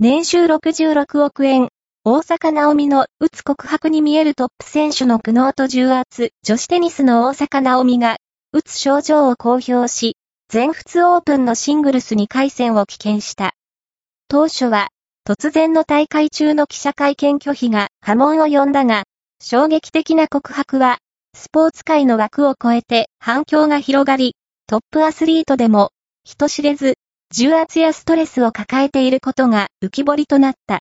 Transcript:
年収66億円、大坂なおみの打つ告白に見えるトップ選手の苦悩と重圧、女子テニスの大坂なおみが、打つ症状を公表し、全仏オープンのシングルス2回戦を棄権した。当初は、突然の大会中の記者会見拒否が波紋を呼んだが、衝撃的な告白は、スポーツ界の枠を超えて反響が広がり、トップアスリートでも、人知れず、重圧やストレスを抱えていることが浮き彫りとなった。